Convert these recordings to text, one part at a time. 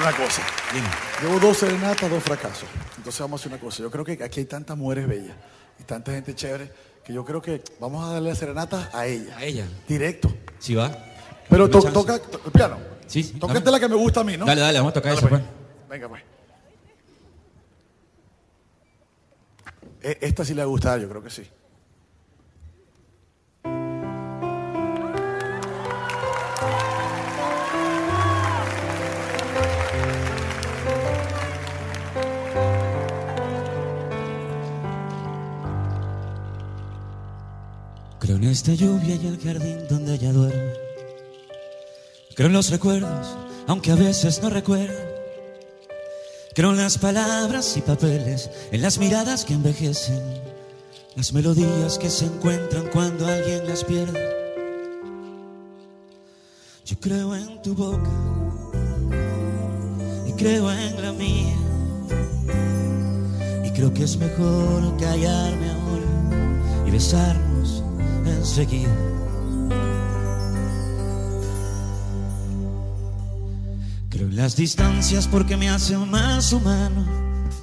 Hacer una cosa. Llevo dos serenatas, dos fracasos. Entonces vamos a hacer una cosa. Yo creo que aquí hay tantas mujeres bellas y tanta gente chévere que yo creo que vamos a darle la serenata a ella. A ella. Directo. Sí, va. Pero toca el piano. Sí, sí. Tócate la que me gusta a mí, ¿no? Dale, dale, vamos a tocar eso, pues. pues. Venga, pues. E, esta sí le va a gustar, yo creo que sí. Esta lluvia y el jardín donde ella duerme. Creo en los recuerdos, aunque a veces no recuerdo. Creo en las palabras y papeles, en las miradas que envejecen, las melodías que se encuentran cuando alguien las pierde. Yo creo en tu boca y creo en la mía. Y creo que es mejor callarme ahora y besarme enseguida. Creo en las distancias porque me hacen más humano.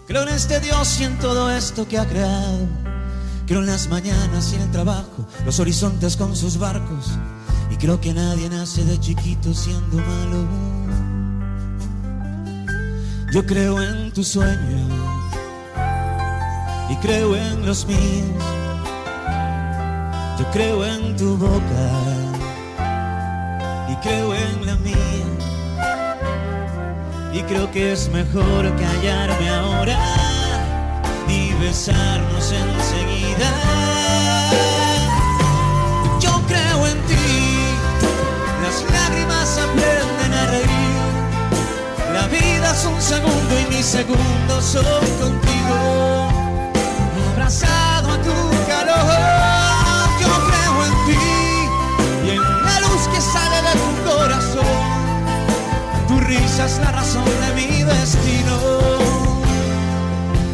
Creo en este Dios y en todo esto que ha creado. Creo en las mañanas y en el trabajo, los horizontes con sus barcos. Y creo que nadie nace de chiquito siendo malo. Yo creo en tu sueño y creo en los míos. Yo creo en tu boca y creo en la mía. Y creo que es mejor callarme ahora y besarnos enseguida. Yo creo en ti, las lágrimas aprenden a reír. La vida es un segundo y mis segundos son contigo, abrazado a tu calor. Tu risa es la razón de mi destino.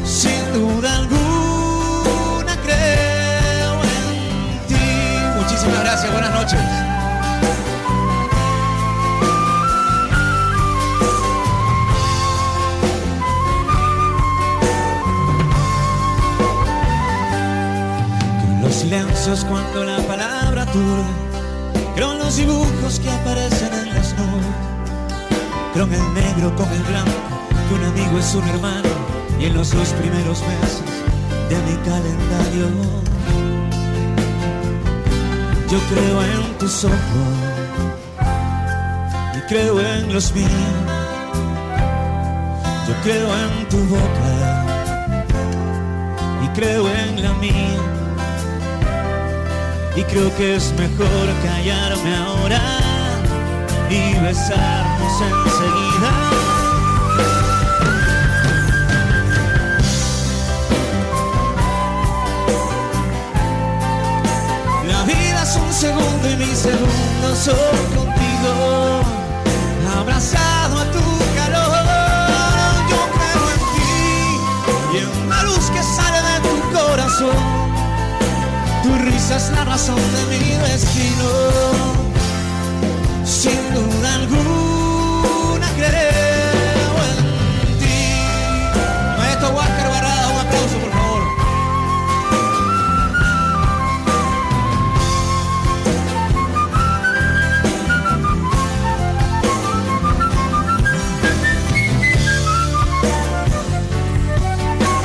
Sin duda alguna creo en ti. Muchísimas gracias, buenas noches. los silencios cuando la palabra turde Creo en los dibujos que aparecen. En el negro con el blanco, que un amigo es un hermano. Y en los dos primeros meses de mi calendario. Yo creo en tus ojos y creo en los míos. Yo creo en tu boca y creo en la mía y creo que es mejor callarme ahora y besarnos enseguida. La vida es un segundo y mis segundos son contigo, abrazado a tu calor. Yo creo en ti y en la luz que sale de tu corazón tu risa es la razón de mi destino. Sin duda alguna creo en ti. Maestro Walker Barrada, un aplauso por favor.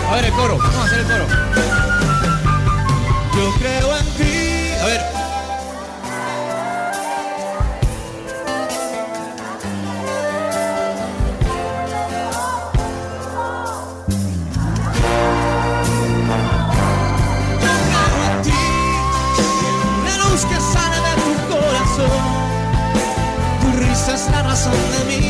A ver el coro. something in me.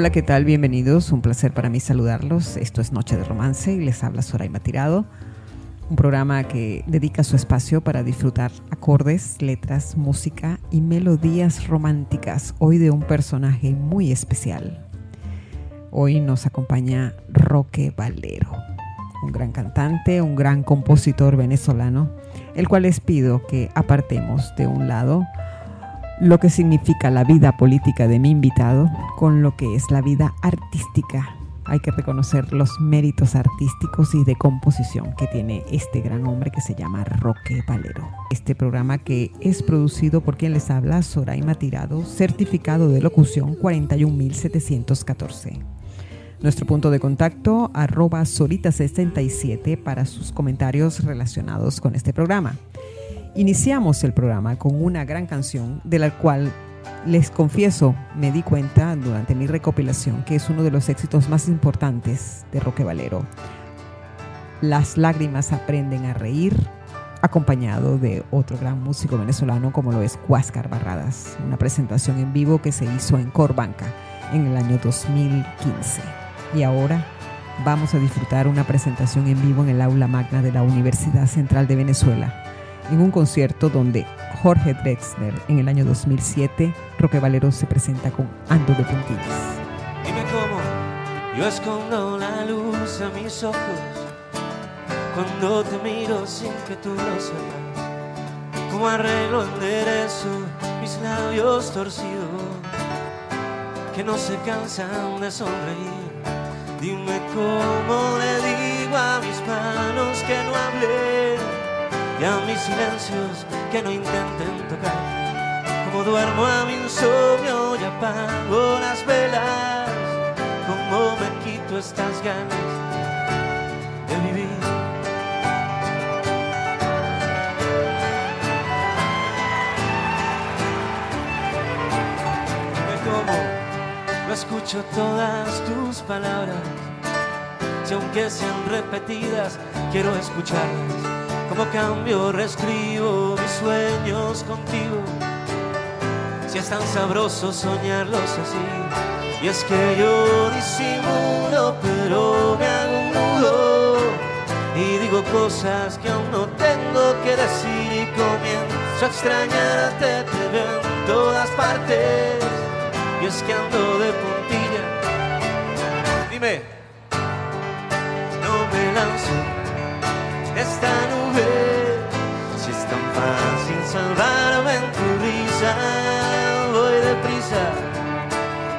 Hola, ¿qué tal? Bienvenidos. Un placer para mí saludarlos. Esto es Noche de Romance y les habla Soraima Tirado. Un programa que dedica su espacio para disfrutar acordes, letras, música y melodías románticas. Hoy de un personaje muy especial. Hoy nos acompaña Roque Valero, un gran cantante, un gran compositor venezolano, el cual les pido que apartemos de un lado lo que significa la vida política de mi invitado con lo que es la vida artística. Hay que reconocer los méritos artísticos y de composición que tiene este gran hombre que se llama Roque Valero. Este programa que es producido por quien les habla, Soraima Tirado, certificado de locución 41714. Nuestro punto de contacto, arroba Sorita67 para sus comentarios relacionados con este programa. Iniciamos el programa con una gran canción de la cual les confieso, me di cuenta durante mi recopilación que es uno de los éxitos más importantes de Roque Valero. Las lágrimas aprenden a reír, acompañado de otro gran músico venezolano como lo es Huáscar Barradas, una presentación en vivo que se hizo en Corbanca en el año 2015. Y ahora vamos a disfrutar una presentación en vivo en el aula magna de la Universidad Central de Venezuela en un concierto donde Jorge Drexler en el año 2007, Roque Valero se presenta con Ando de Puntillas. Dime cómo yo escondo la luz a mis ojos cuando te miro sin que tú lo sepas. Cómo arreglo enderezo mis labios torcidos que no se cansan de sonreír. Dime cómo le digo a mis manos que no hablé y a mis silencios que no intenten tocar. Como duermo a mi insomnio y apago las velas, como me quito estas ganas de vivir. Dime cómo no escucho todas tus palabras, si aunque sean repetidas, quiero escucharlas cambio, reescribo mis sueños contigo. Si es tan sabroso soñarlos así. Y es que yo disimulo, pero me hago un. Y digo cosas que aún no tengo que decir. Y comienzo a extrañarte, te veo en todas partes. Y es que ando de puntilla. Dime, no me lanzo esta nube. Fácil salvarme en tu risa, voy deprisa,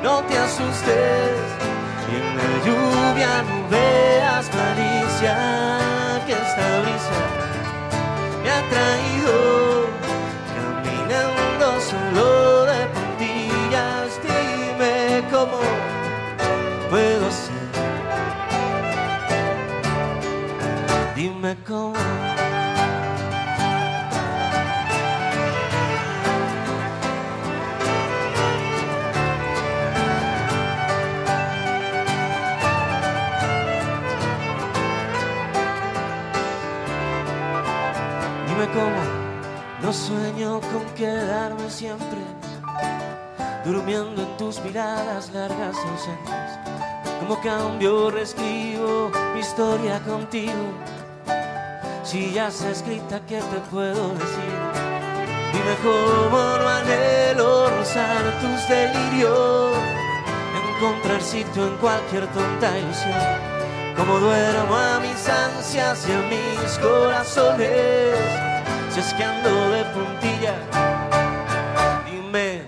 no te asustes. Y en la lluvia no veas malicia, que esta brisa me ha traído caminando solo de puntillas. Dime cómo puedo ser dime cómo. No sueño con quedarme siempre durmiendo en tus miradas largas y ausentes. Como cambio, reescribo mi historia contigo si ya está escrita, ¿qué te puedo decir? Dime cómo no anhelo rozar tus delirios, encontrar sitio en cualquier tonta ilusión. Como duermo a mis ansias y a mis corazones, si es que ando de puntilla, dime.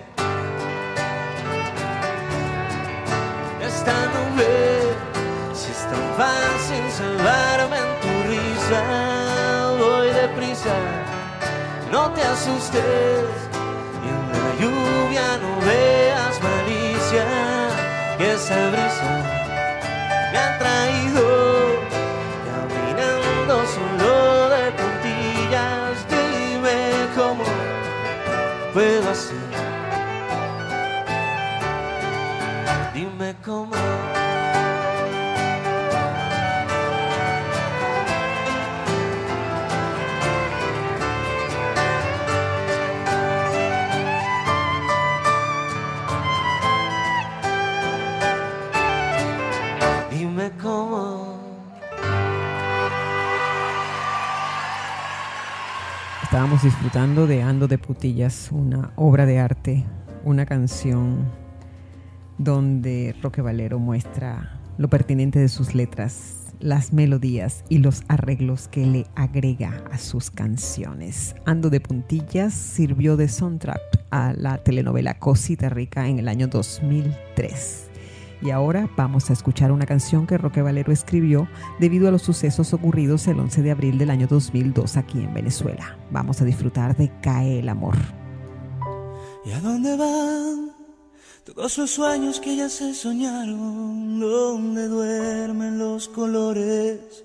Esta nube, si es tan fácil salvarme en tu risa no te asustes y en la lluvia no veas malicia, que esa puedo hacer. Dime cómo. Estábamos disfrutando de Ando de Putillas, una obra de arte, una canción donde Roque Valero muestra lo pertinente de sus letras, las melodías y los arreglos que le agrega a sus canciones. Ando de Puntillas sirvió de soundtrack a la telenovela Cosita Rica en el año 2003. Y ahora vamos a escuchar una canción que Roque Valero escribió debido a los sucesos ocurridos el 11 de abril del año 2002 aquí en Venezuela. Vamos a disfrutar de Cae el Amor. ¿Y a dónde van todos los sueños que ya se soñaron? ¿Dónde duermen los colores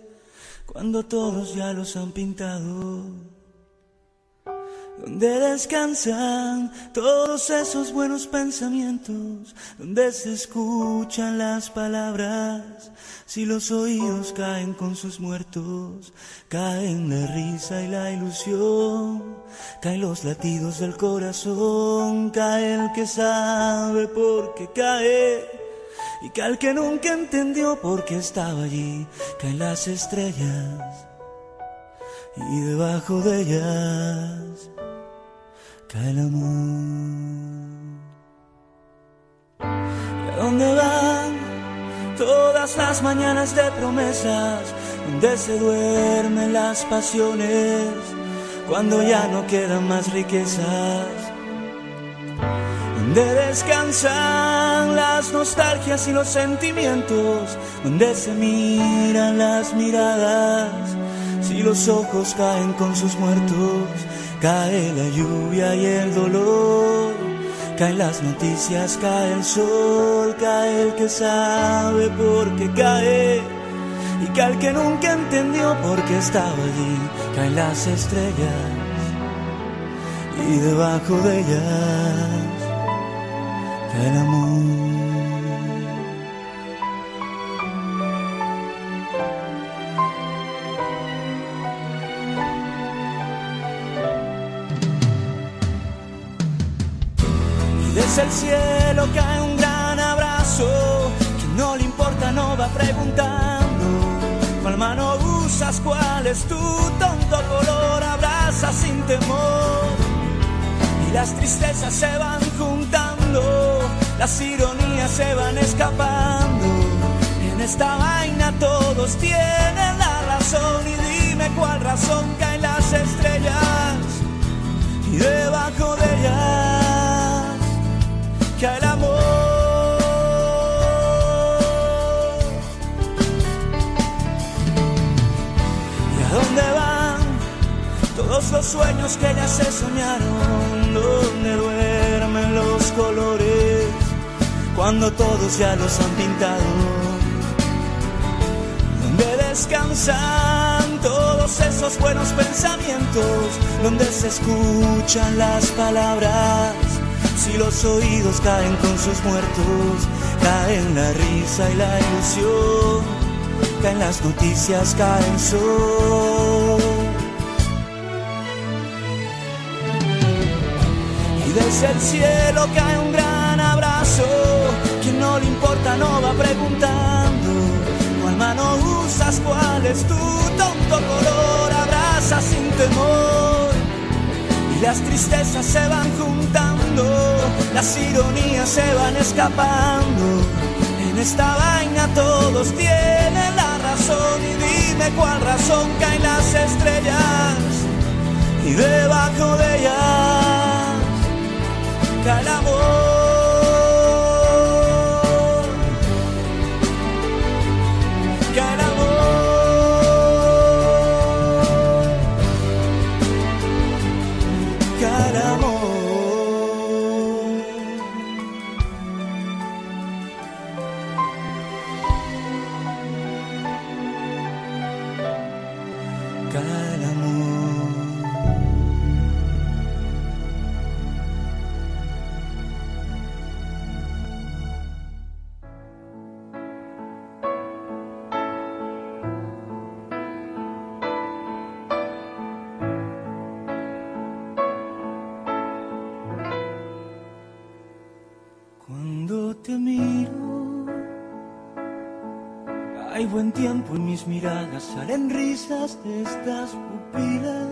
cuando todos ya los han pintado? Donde descansan todos esos buenos pensamientos, donde se escuchan las palabras, si los oídos caen con sus muertos, caen la risa y la ilusión, caen los latidos del corazón, cae el que sabe por qué cae. Y cae el que nunca entendió por qué estaba allí, caen las estrellas y debajo de ellas el amor. ¿Y a dónde van todas las mañanas de promesas, donde se duermen las pasiones, cuando ya no quedan más riquezas? Donde descansan las nostalgias y los sentimientos, donde se miran las miradas, si los ojos caen con sus muertos Cae la lluvia y el dolor, caen las noticias, cae el sol, cae el que sabe por qué cae, y cae el que nunca entendió por qué estaba allí, caen las estrellas, y debajo de ellas cae el amor. El cielo cae un gran abrazo. Quien no le importa no va preguntando. ¿Cuál mano usas? ¿Cuál es tu tonto color? Abraza sin temor. Y las tristezas se van juntando. Las ironías se van escapando. En esta vaina todos tienen la razón. Y dime cuál razón caen las estrellas. Los sueños que ya se soñaron? ¿Dónde duermen los colores cuando todos ya los han pintado? ¿Dónde descansan todos esos buenos pensamientos? ¿Dónde se escuchan las palabras? si los oídos caen con sus muertos, caen la risa y la ilusión, caen las noticias, cae el sol. Y desde el cielo cae un gran abrazo, quien no le importa no va preguntando, cuál mano usas, cuál es tu tonto color, abraza sin temor. Y las tristezas se van juntando. Las ironías se van escapando. En esta vaina todos tienen la razón. Y dime cuál razón caen las estrellas. Y debajo de ellas cae el amor. miradas salen risas de estas pupilas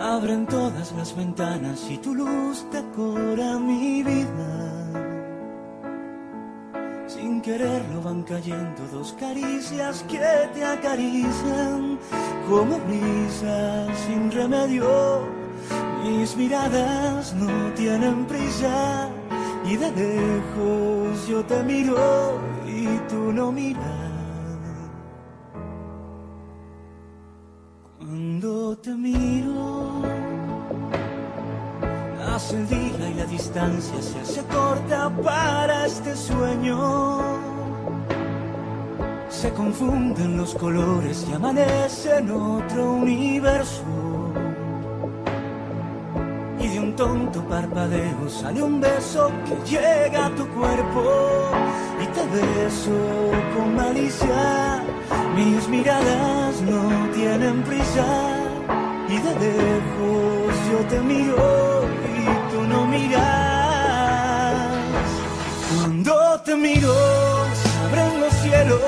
Abren todas las ventanas y tu luz decora mi vida. Sin quererlo van cayendo dos caricias que te acarician como brisas sin remedio. Mis miradas no tienen prisa y de lejos yo te miro y tú no miras. Cuando te miro, hace el día y la distancia se hace corta para este sueño. Se confunden los colores y amanece en otro universo. Y de un tonto parpadeo sale un beso que llega a tu cuerpo te beso con malicia. Mis miradas no tienen prisa y de lejos yo te miro y tú no miras. Cuando te miro, se abren los cielos,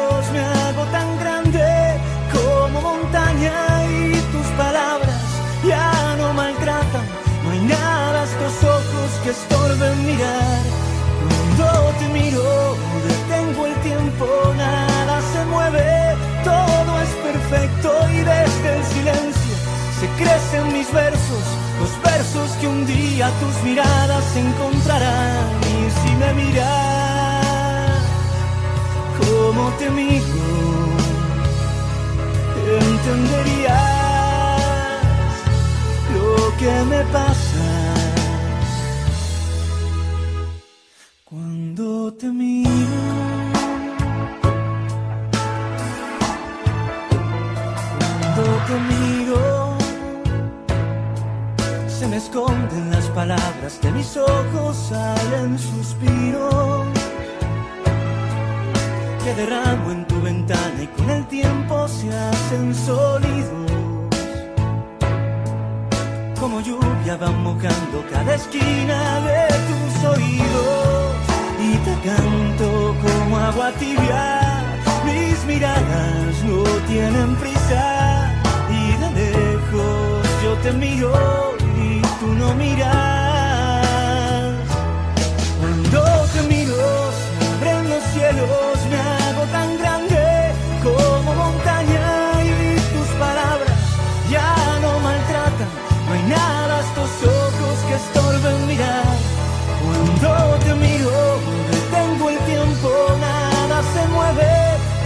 crecen mis versos, los versos que un día tus miradas encontrarán. Y si me miras como te miro, entenderías lo que me pasa. De mis ojos, salen suspiros que derramo en tu ventana y con el tiempo se hacen sólidos. Como lluvia van mojando cada esquina de tus oídos y te canto como agua tibia. Mis miradas no tienen prisa y de lejos yo te miro y tú no miras. Cielos, me hago tan grande como montaña y tus palabras ya no maltratan. No hay nada estos ojos que estorben mirar. Cuando te miro, detengo el tiempo, nada se mueve,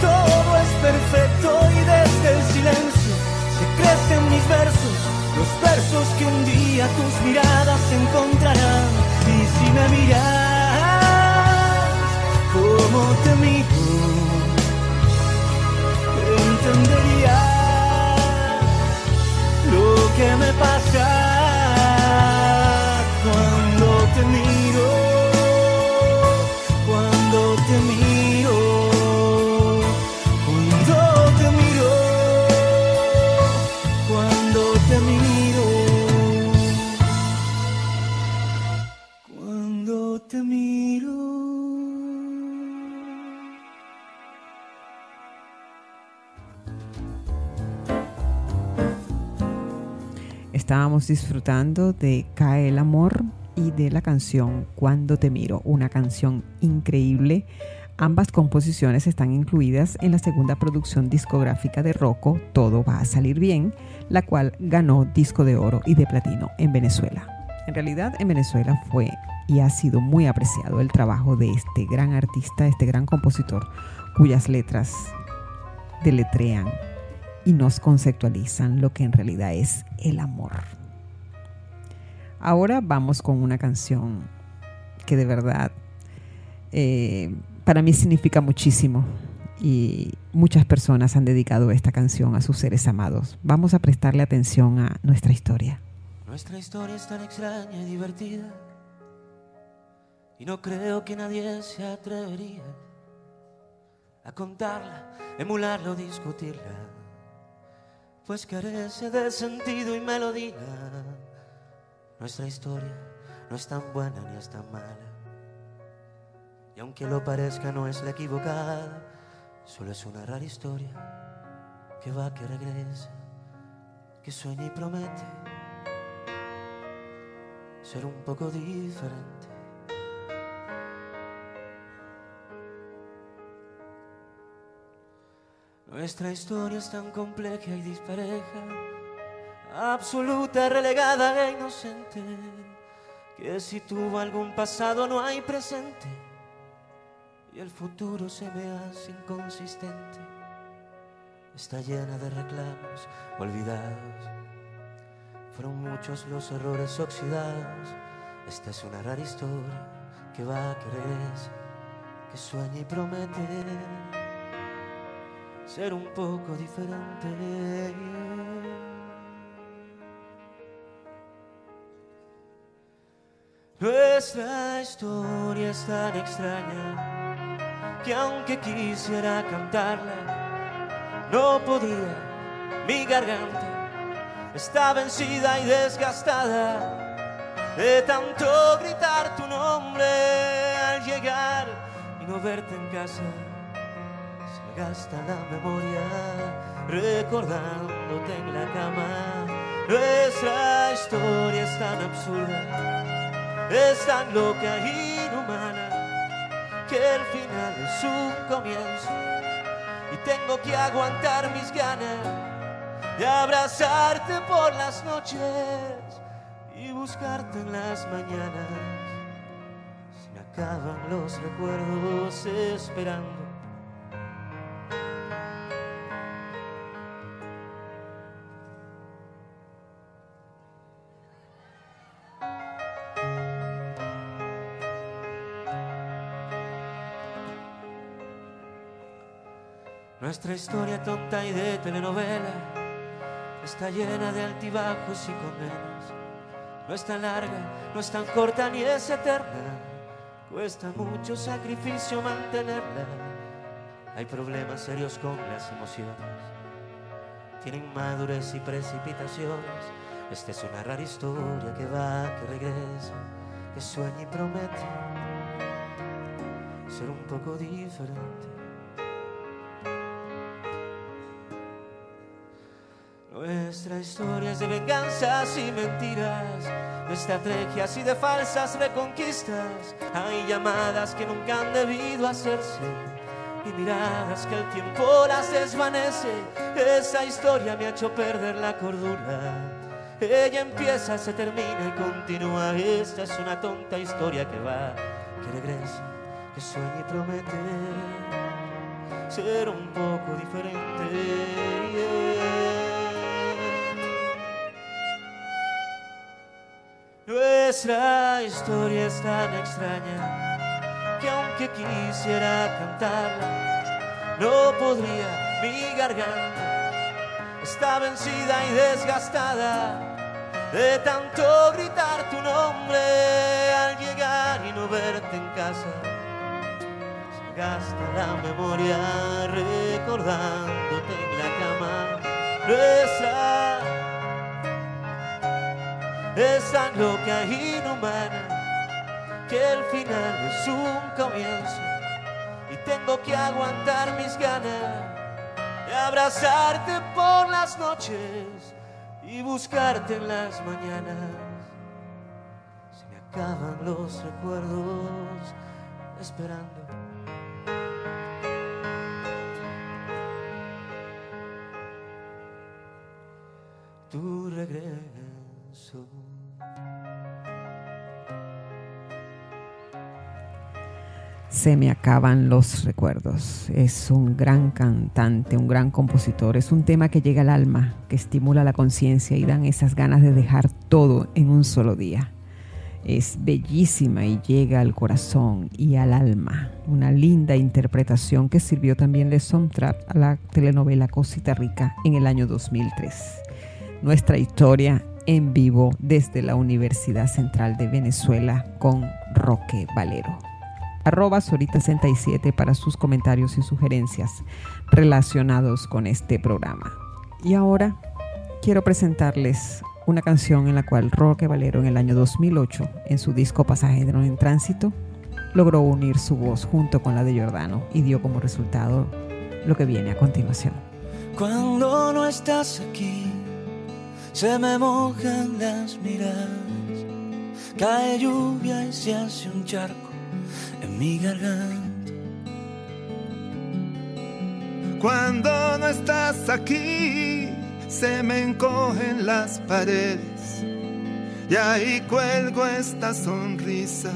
todo es perfecto y desde el silencio se crecen mis versos, los versos que un día tus miradas encontrarán. Y si me miras te miro, entenderías lo que me pasa Estábamos disfrutando de Cae el amor y de la canción Cuando te miro, una canción increíble. Ambas composiciones están incluidas en la segunda producción discográfica de Rocco, Todo va a salir bien, la cual ganó disco de oro y de platino en Venezuela. En realidad en Venezuela fue y ha sido muy apreciado el trabajo de este gran artista, este gran compositor, cuyas letras deletrean y nos conceptualizan lo que en realidad es el amor. Ahora vamos con una canción que de verdad eh, para mí significa muchísimo y muchas personas han dedicado esta canción a sus seres amados. Vamos a prestarle atención a nuestra historia. Nuestra historia es tan extraña y divertida y no creo que nadie se atrevería a contarla, emularla o discutirla, pues carece de sentido y melodía. Nuestra historia no es tan buena ni es tan mala y aunque lo parezca no es la equivocada, solo es una rara historia que va, que regresa, que sueña y promete ser un poco diferente. Nuestra historia es tan compleja y dispareja, absoluta, relegada e inocente, que si tuvo algún pasado no hay presente y el futuro se me hace inconsistente. Está llena de reclamos olvidados. Fueron muchos los errores oxidados. Esta es una rara historia que va a querer, que sueña y promete ser un poco diferente. Nuestra historia es tan extraña que aunque quisiera cantarla, no podía. Mi garganta está vencida y desgastada de tanto gritar tu nombre al llegar y no verte en casa gasta la memoria recordándote en la cama. Nuestra historia es tan absurda, es tan loca e inhumana, que el final es un comienzo y tengo que aguantar mis ganas de abrazarte por las noches y buscarte en las mañanas. Se me acaban los recuerdos esperando Nuestra historia tonta y de telenovela está llena de altibajos y condenas. No es tan larga, no es tan corta ni es eterna. Cuesta mucho sacrificio mantenerla. Hay problemas serios con las emociones. Tienen madurez y precipitaciones. Esta es una rara historia que va, que regresa, que sueña y promete ser un poco diferente. Nuestra historia es de venganzas y mentiras, de estrategias y de falsas reconquistas. Hay llamadas que nunca han debido hacerse y miradas que el tiempo las desvanece. Esa historia me ha hecho perder la cordura. Ella empieza, se termina y continúa. Esta es una tonta historia que va, que regresa, que sueña y promete ser un poco diferente. Nuestra historia es tan extraña que aunque quisiera cantarla, no podría. Mi garganta está vencida y desgastada de tanto gritar tu nombre al llegar y no verte en casa. Se gasta la memoria recordándote en la cama. Nuestra es tan loca e inhumana que el final es un comienzo y tengo que aguantar mis ganas de abrazarte por las noches y buscarte en las mañanas. Se me acaban los recuerdos esperando. Tu regreso. Se me acaban los recuerdos. Es un gran cantante, un gran compositor. Es un tema que llega al alma, que estimula la conciencia y dan esas ganas de dejar todo en un solo día. Es bellísima y llega al corazón y al alma. Una linda interpretación que sirvió también de soundtrack a la telenovela Cosita Rica en el año 2003. Nuestra historia en vivo desde la Universidad Central de Venezuela con Roque Valero arroba Sorita67 para sus comentarios y sugerencias relacionados con este programa. Y ahora quiero presentarles una canción en la cual Roque Valero en el año 2008, en su disco Pasajero en Tránsito, logró unir su voz junto con la de Giordano y dio como resultado lo que viene a continuación. Cuando no estás aquí, se me mojan las miradas cae lluvia y se hace un charco en mi garganta. Cuando no estás aquí, se me encogen las paredes. Y ahí cuelgo esta sonrisa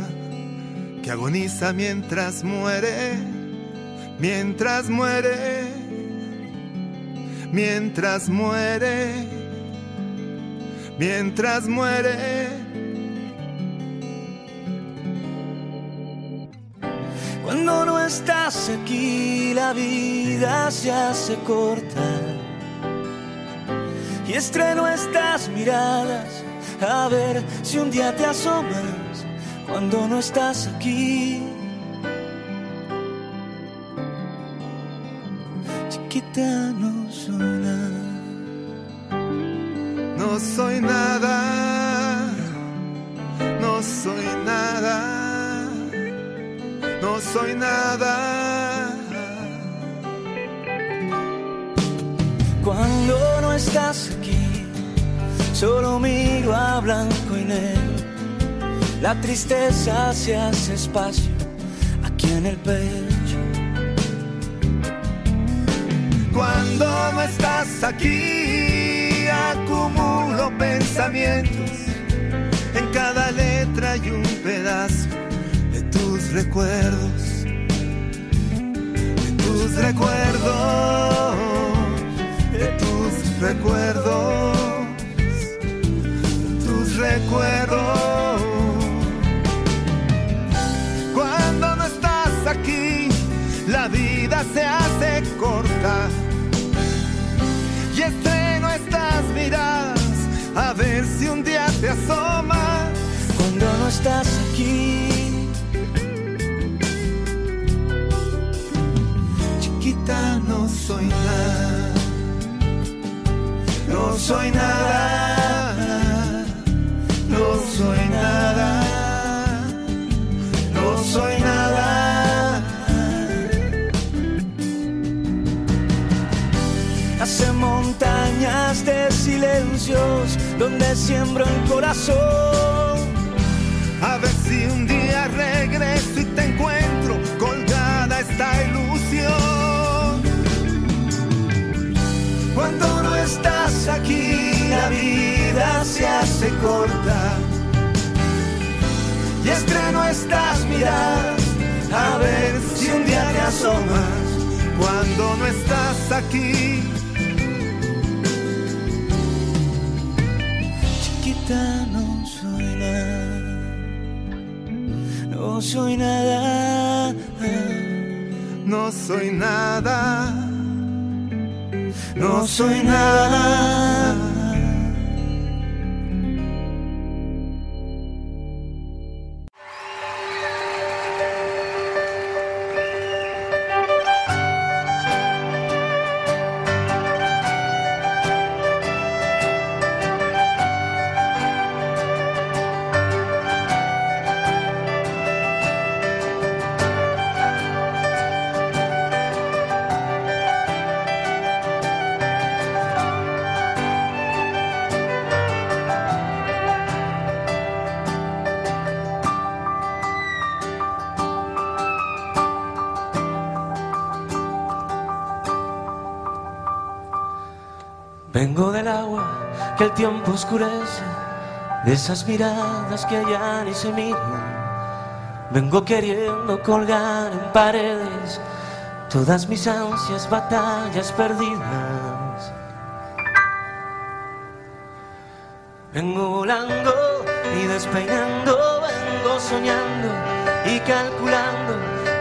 que agoniza mientras muere, mientras muere, mientras muere, mientras muere. Cuando no estás aquí, la vida se hace corta. Y estreno estas miradas a ver si un día te asomas cuando no estás aquí. Chiquita, no No soy nada, no soy nada, no soy nada. Cuando no estás aquí, solo miro a blanco y negro. La tristeza se hace espacio aquí en el pecho. Cuando no estás aquí, acumulo pensamientos. En cada letra hay un pedazo de tus recuerdos. De tus recuerdos. De tus recuerdos. De tus recuerdos. Cuando no estás aquí, la vida se hace estás aquí, Chiquita, no soy nada. No soy nada. No soy nada. No soy nada. hace montañas de silencios donde siembro el corazón. Esta ilusión. Cuando no estás aquí, la vida se hace corta. Y estreno estas miradas a ver si un día te asomas. Cuando no estás aquí, Chiquita, no soy nada. No soy nada. No soy nada. No soy nada. Oscurece, de esas miradas que ya ni se miran. Vengo queriendo colgar en paredes todas mis ansias, batallas perdidas. Vengo volando y despeinando, vengo soñando y calculando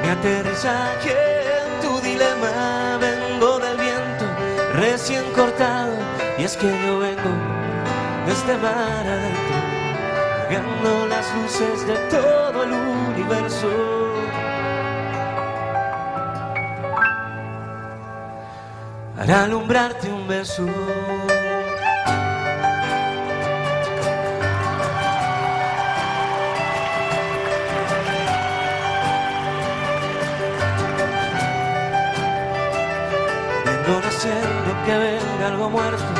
mi aterrizaje en tu dilema. Vengo del viento recién cortado y es que yo vengo desde mar adentro, las luces de todo el universo. Para alumbrarte un beso. Vengo deseando que venga algo muerto,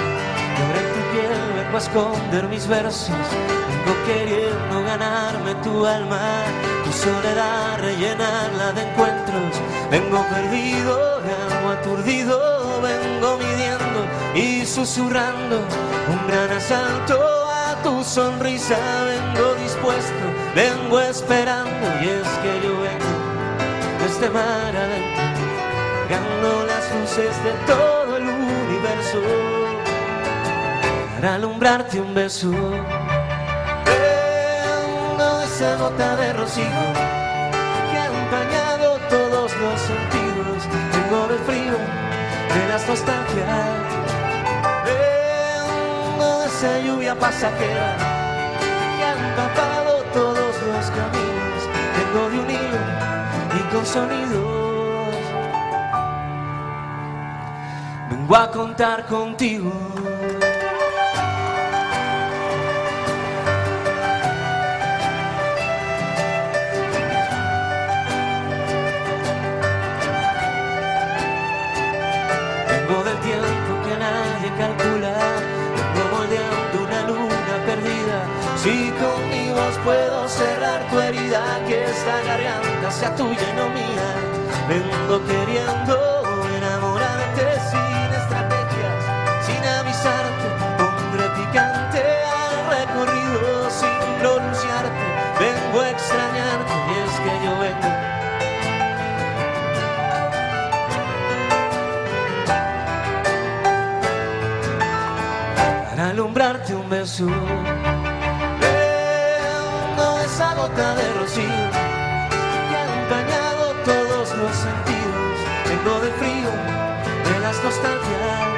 que a esconder mis versos, vengo queriendo ganarme tu alma, tu soledad, rellenarla de encuentros. Vengo perdido, vengo aturdido, vengo midiendo y susurrando un gran asalto a tu sonrisa. Vengo dispuesto, vengo esperando y es que yo vengo desde mar adentro, las luces de todo el universo para alumbrarte un beso. De esa gota de rocío que ha empañado todos los sentidos. Vengo del frío, de las nostalgias. De esa lluvia pasajera que ha empapado todos los caminos. Vengo de un hilo y con sonidos. Vengo a contar contigo. Si con mi puedo cerrar tu herida, que esta garganta sea tuya y no mía. Vengo queriendo de rocío que ha empañado todos los sentidos. Vengo del frío, de las nostalgias.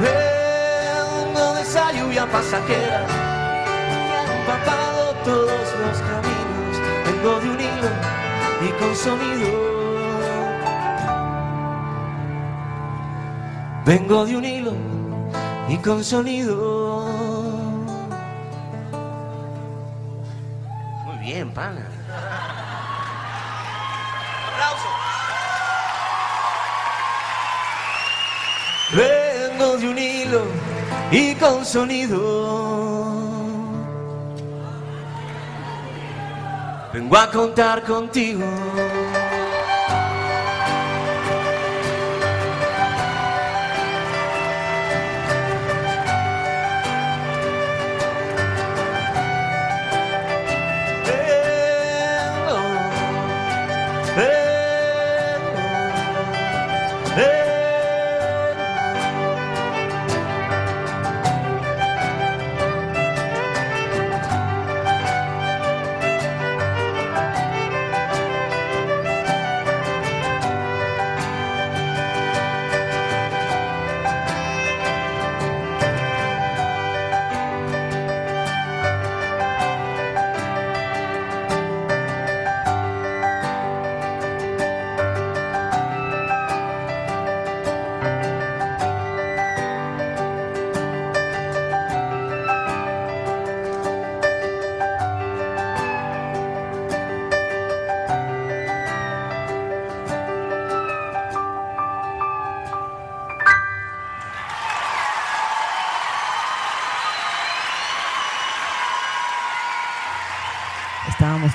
Vengo de esa lluvia pasajera que ha empapado todos los caminos. Vengo de un hilo y con sonido. Vengo de un hilo y con sonido. Con sonido. Vengo a contar contigo.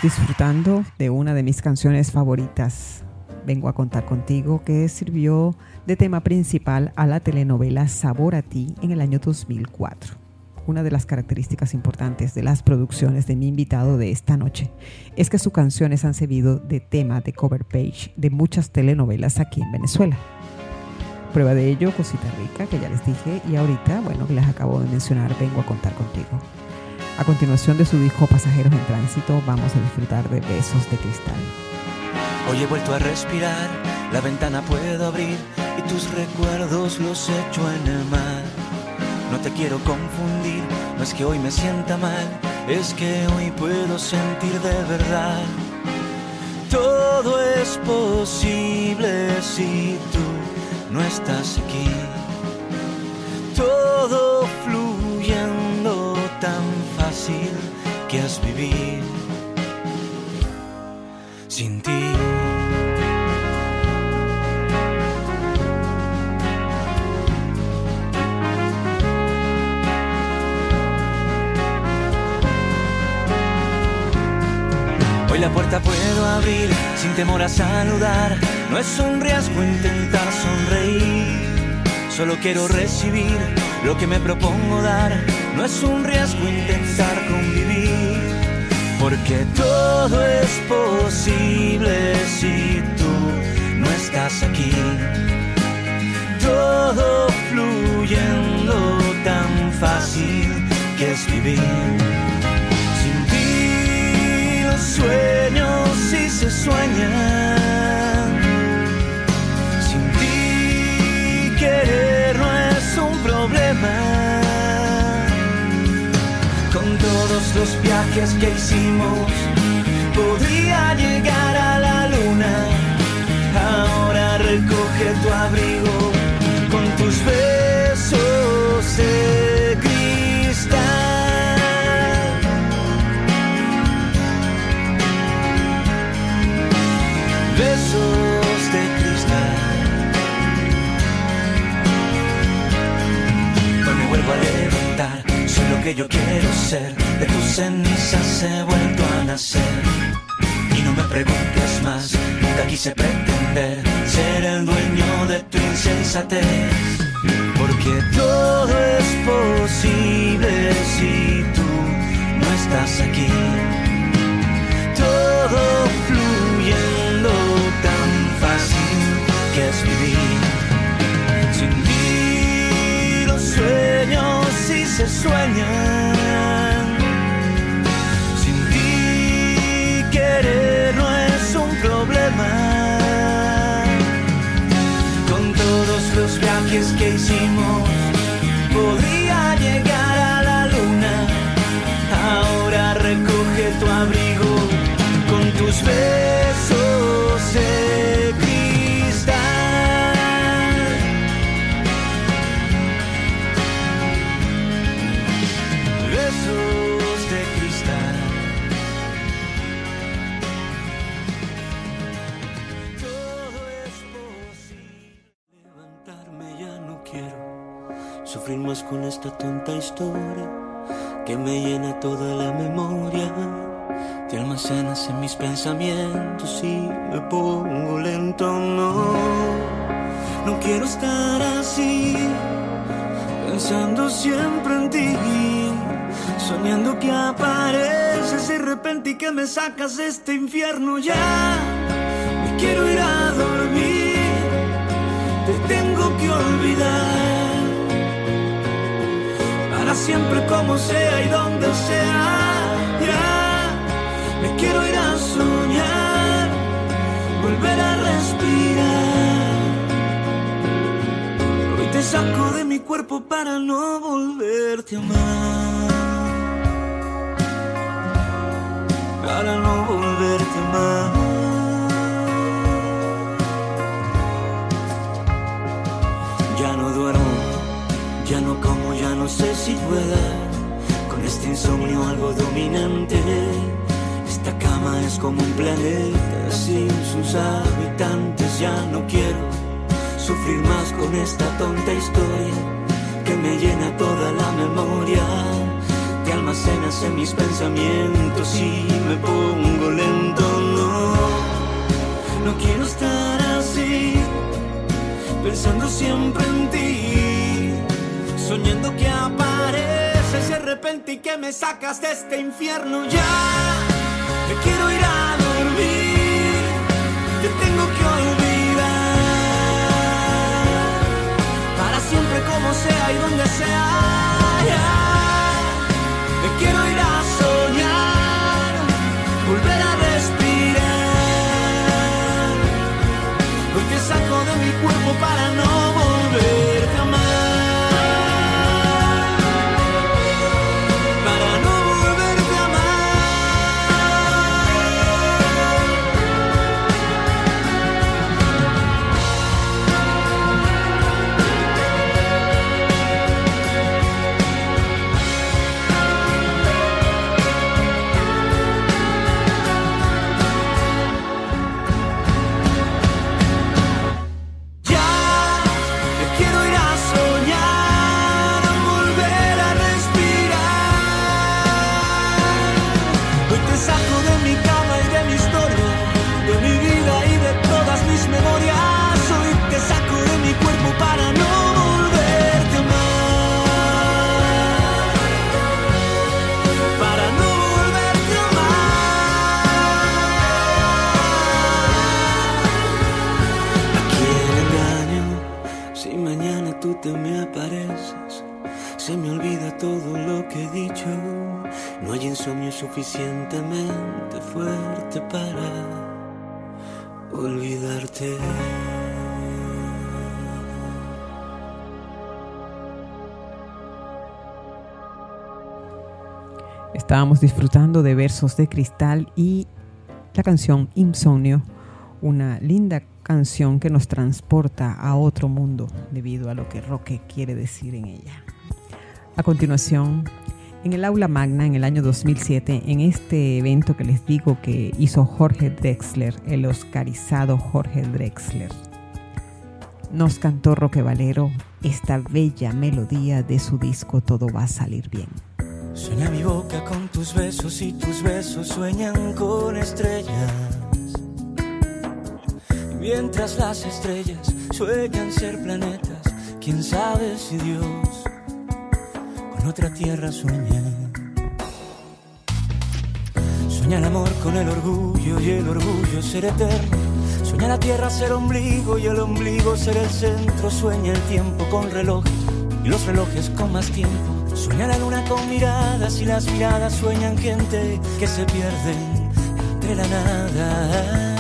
Disfrutando de una de mis canciones favoritas, Vengo a contar contigo, que sirvió de tema principal a la telenovela Sabor a ti en el año 2004. Una de las características importantes de las producciones de mi invitado de esta noche es que sus canciones han servido de tema de cover page de muchas telenovelas aquí en Venezuela. Prueba de ello, Cosita Rica, que ya les dije, y ahorita, bueno, les acabo de mencionar, vengo a contar contigo. A continuación de su disco Pasajeros en Tránsito, vamos a disfrutar de Besos de Cristal. Hoy he vuelto a respirar, la ventana puedo abrir y tus recuerdos los echo en el mar. No te quiero confundir, no es que hoy me sienta mal, es que hoy puedo sentir de verdad. Todo es posible si tú no estás aquí. Todo difícil que es vivir sin ti. Hoy la puerta puedo abrir sin temor a saludar. No es un riesgo intentar sonreír. Solo quiero recibir lo que me propongo dar no es un riesgo intentar convivir. Porque todo es posible si tú no estás aquí. Todo fluyendo tan fácil que es vivir. Sin ti los sueños sí se sueñan. Sin ti querer no es un problema. Los viajes que hicimos, podría llegar a la luna. Ahora recoge tu abrigo con tus besos de cristal. Besos de cristal. Hoy me vuelvo a levantar, soy lo que yo quiero De tus cenizas he vuelto a nacer. Y no me preguntes más, nunca quise pretender ser el dueño de tu insensatez. Porque todo es posible si tú no estás aquí. Todo fluyendo tan fácil que es vivir. Sin ti los sueños sí se sueñan. No es un problema. Con todos los viajes que hicimos, podría llegar a la luna. Ahora recoge tu abrigo con tus besos con esta tonta historia que me llena toda la memoria. Te almacenas en mis pensamientos y me pongo lento, no. No quiero estar así, pensando siempre en ti, soñando que apareces de repente y que me sacas de este infierno ya. Me quiero ir a dormir, te tengo que olvidar, siempre como sea y donde sea, ya. Me quiero ir a soñar, volver a respirar. Hoy te saco de mi cuerpo para no volverte a amar. Para no volverte a amar. No sé si pueda. Con este insomnio algo dominante. Esta cama es como un planeta sin sus habitantes. Ya no quiero sufrir más con esta tonta historia que me llena toda la memoria. Te almacenas en mis pensamientos y me pongo lento. No, no quiero estar así, pensando siempre en ti, soñando que apareces de repente y que me sacas de este infierno ya. Te quiero ir a dormir, te tengo que olvidar. Para siempre como sea y donde sea. ya. Me quiero ir a soñar, volver a respirar. Hoy te saco de mi cuerpo para no disfrutando de versos de cristal y la canción Insomnio, una linda canción que nos transporta a otro mundo debido a lo que Roque quiere decir en ella. A continuación, en el aula magna en el año 2007, en este evento que les digo que hizo Jorge Drexler, el oscarizado Jorge Drexler, nos cantó Roque Valero esta bella melodía de su disco Todo va a salir bien. Sueña mi boca con tus besos y tus besos sueñan con estrellas. mientras las estrellas sueñan ser planetas, quién sabe si Dios con otra tierra sueña. Sueña el amor con el orgullo y el orgullo ser eterno. Sueña la tierra ser ombligo y el ombligo ser el centro. Sueña el tiempo con relojes y los relojes con más tiempo. Sueña la luna con miradas y las miradas sueñan gente que se pierden entre la nada.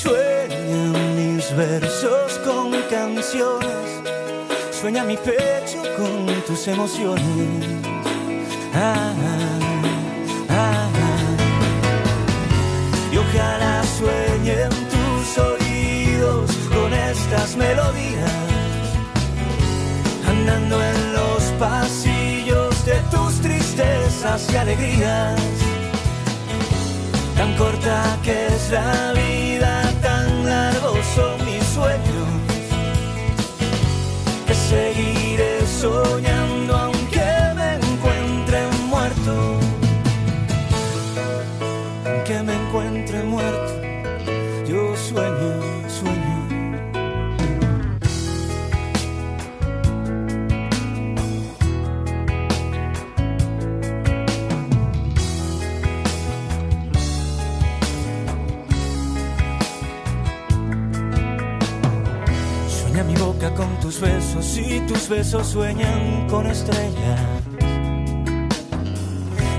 Sueñan mis versos con canciones, sueña mi pecho con tus emociones. Ah, ah, ah. Y ojalá sueñen tus oídos con estas melodías andando en los pasillos de tus tristezas y alegrías. Tan corta que es la vida, tan largos son mis sueños, que seguiré soñando tus besos y tus besos sueñan con estrellas.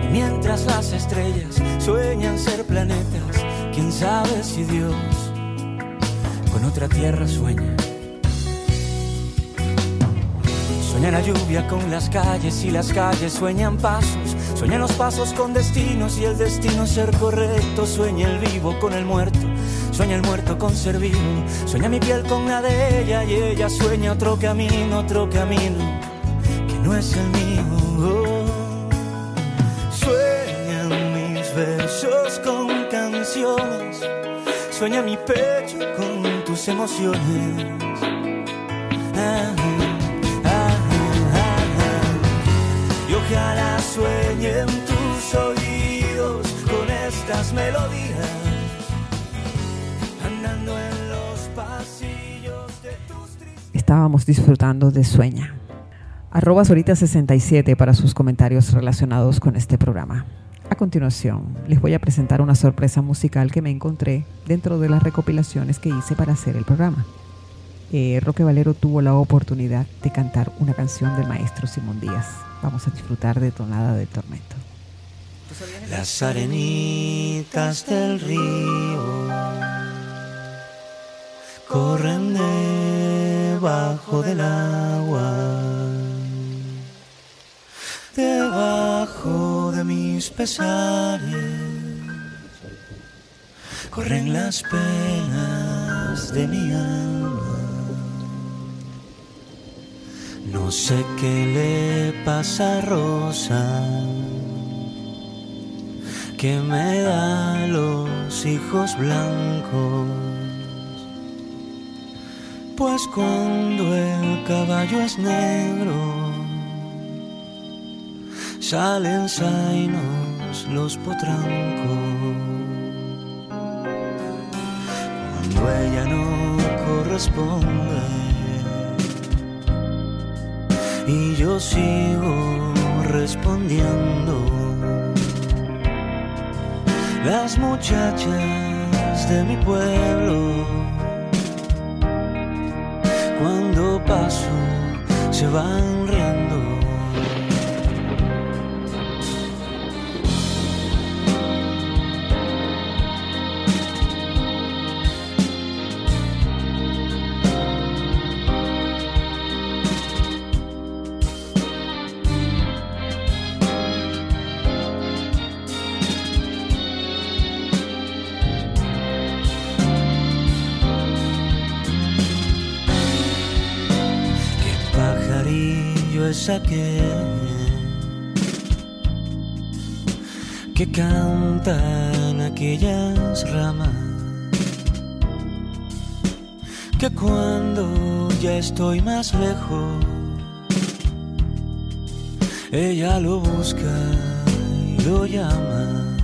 Y mientras las estrellas sueñan ser planetas, quién sabe si Dios con otra tierra sueña. Sueña la lluvia con las calles y las calles sueñan pasos. Sueñan los pasos con destinos y el destino ser correcto. Sueña el vivo con el muerto. Sueña el muerto con ser vivo. Sueña mi piel con la de ella y ella sueña otro camino, otro camino que no es el mío. Sueñan mis versos con canciones. Sueña mi pecho con tus emociones. Ah, ah, ah. Y ojalá sueñen tus oídos con estas melodías. Estábamos disfrutando de Sueña. Arroba Sorita67 para sus comentarios relacionados con este programa. A continuación, les voy a presentar una sorpresa musical que me encontré dentro de las recopilaciones que hice para hacer el programa. Eh, Roque Valero tuvo la oportunidad de cantar una canción del maestro Simón Díaz. Vamos a disfrutar de Tonada del Tormento. Las arenitas del río corren debajo del agua, debajo de mis pesares, corren las penas de mi alma. No sé qué le pasa a Rosa que me da los hijos blancos. Pues cuando el caballo es negro, salen zainos los potrancos. Cuando ella no corresponde y yo sigo respondiendo las muchachas de mi pueblo. Paso se van que cantan aquellas ramas que cuando ya estoy más lejos ella lo busca y lo llama.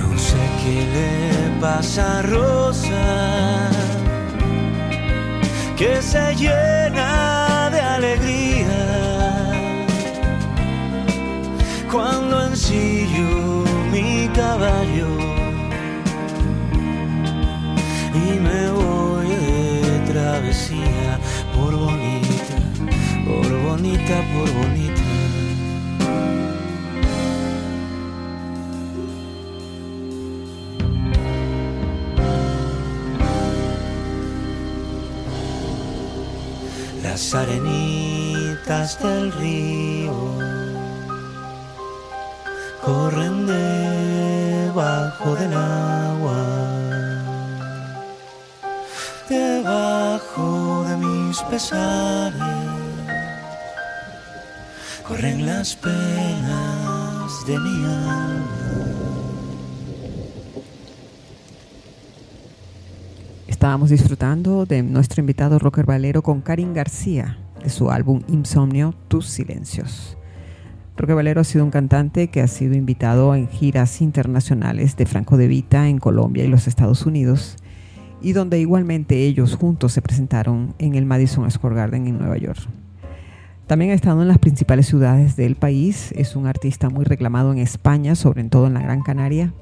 No sé qué le pasa a Rosa que se llena de alegría cuando ensillo mi caballo y me voy de travesía por bonita, por bonita, por bonita. Las arenitas del río corren debajo del agua, debajo de mis pesares, corren las penas de mi alma. Estábamos disfrutando de nuestro invitado rocker valero con Karin García de su álbum Insomnio, Tus Silencios. Roque Valero ha sido un cantante que ha sido invitado en giras internacionales de Franco de Vita en Colombia y los Estados Unidos, y donde igualmente ellos juntos se presentaron en el Madison Square Garden en Nueva York. También ha estado en las principales ciudades del país, es un artista muy reclamado en España, sobre todo en la Gran Canaria,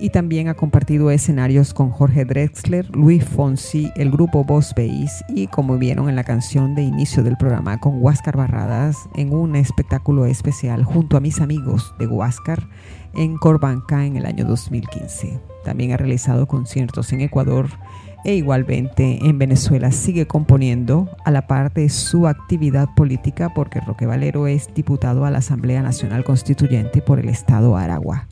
y también ha compartido escenarios con Jorge Drexler, Luis Fonsi, el grupo Voz Bass y como vieron en la canción de inicio del programa con Huáscar Barradas en un espectáculo especial junto a mis amigos de Huáscar en Corbanca en el año 2015. También ha realizado conciertos en Ecuador e igualmente en Venezuela sigue componiendo a la par de su actividad política porque Roque Valero es diputado a la Asamblea Nacional Constituyente por el Estado Aragua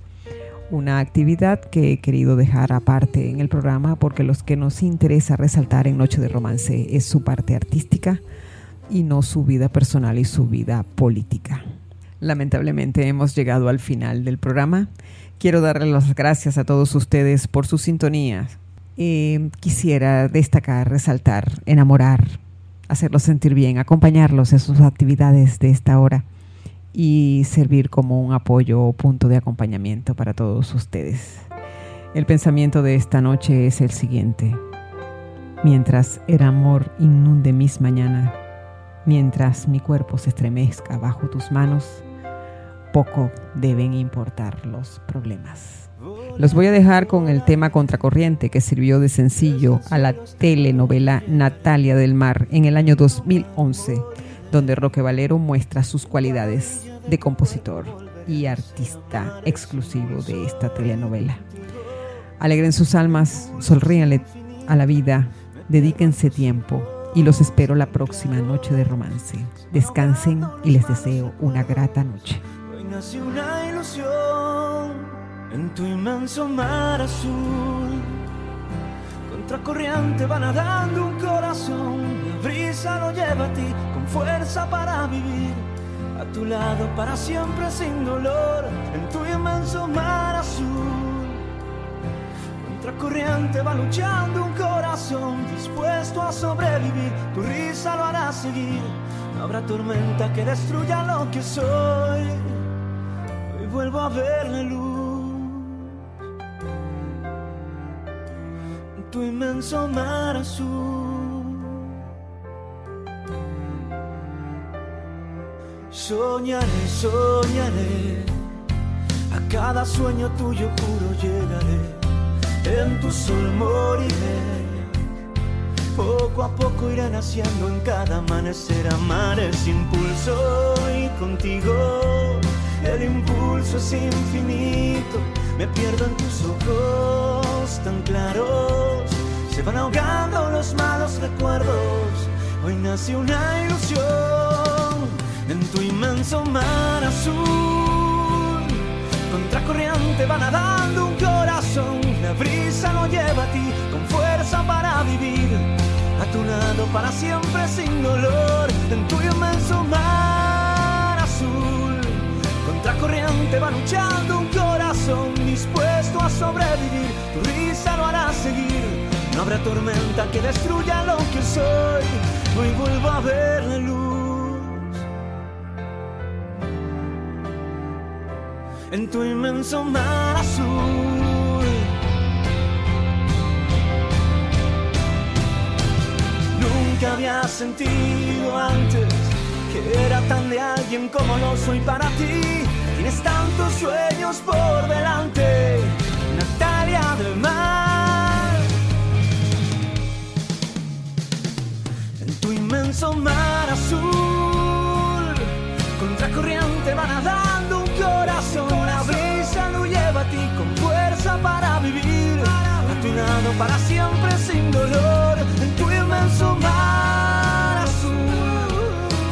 una actividad que he querido dejar aparte en el programa porque los que nos interesa resaltar en Noche de Romance es su parte artística y no su vida personal y su vida política. Lamentablemente hemos llegado al final del programa. Quiero darle las gracias a todos ustedes por su sintonía. Eh, quisiera destacar, resaltar, enamorar, hacerlos sentir bien, acompañarlos en sus actividades de esta hora y servir como un apoyo o punto de acompañamiento para todos ustedes. El pensamiento de esta noche es el siguiente. Mientras el amor inunde mis mañanas, mientras mi cuerpo se estremezca bajo tus manos, poco deben importar los problemas. Los voy a dejar con el tema Contracorriente que sirvió de sencillo a la telenovela Natalia del Mar en el año 2011 donde Roque Valero muestra sus cualidades de compositor y artista exclusivo de esta telenovela. Alegren sus almas, sonríanle a la vida, dedíquense tiempo y los espero la próxima noche de romance. Descansen y les deseo una grata noche. Hoy una ilusión en tu inmenso mar azul. Contracorriente va nadando un corazón, brisa lo lleva a ti fuerza para vivir. A tu lado para siempre sin dolor, en tu inmenso mar azul. Contracorriente va luchando un corazón dispuesto a sobrevivir. Tu risa lo hará seguir. No habrá tormenta que destruya lo que soy. Hoy vuelvo a ver la luz. tu inmenso mar azul. Soñaré, soñaré, a cada sueño tuyo juro llegaré, en tu sol moriré. Poco a poco iré naciendo en cada amanecer, amar es impulso y contigo el impulso es infinito. Me pierdo en tus ojos tan claros, se van ahogando los malos recuerdos. Hoy nace una ilusión en tu inmenso mar azul. Contracorriente va nadando un corazón, la brisa lo lleva a ti con fuerza para vivir. a tu lado para siempre sin dolor, en tu inmenso mar azul. Contra corriente va luchando un corazón dispuesto a sobrevivir, tu risa lo hará seguir. No habrá tormenta que destruya lo que soy, hoy vuelvo a ver la luz. En tu inmenso mar azul. Nunca había sentido antes que era tan de alguien como lo soy para ti. Tienes tantos sueños por delante, Natalia del Mar. En tu inmenso mar azul, contra corriente va nadando ti con fuerza para vivir. A tu lado para siempre sin dolor. En tu inmenso mar azul,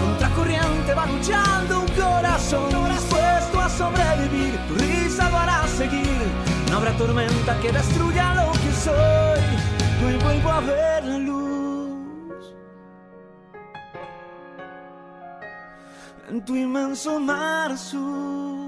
contra corriente va luchando un corazón dispuesto a sobrevivir. Tu risa hará seguir. No habrá tormenta que destruya lo que soy. Hoy vuelvo a ver la luz. En tu inmenso mar azul.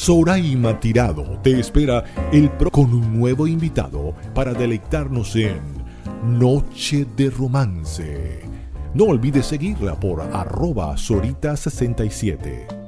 Soraima Tirado te espera el pro con un nuevo invitado para deleitarnos en Noche de Romance. No olvides seguirla por arroba Sorita67.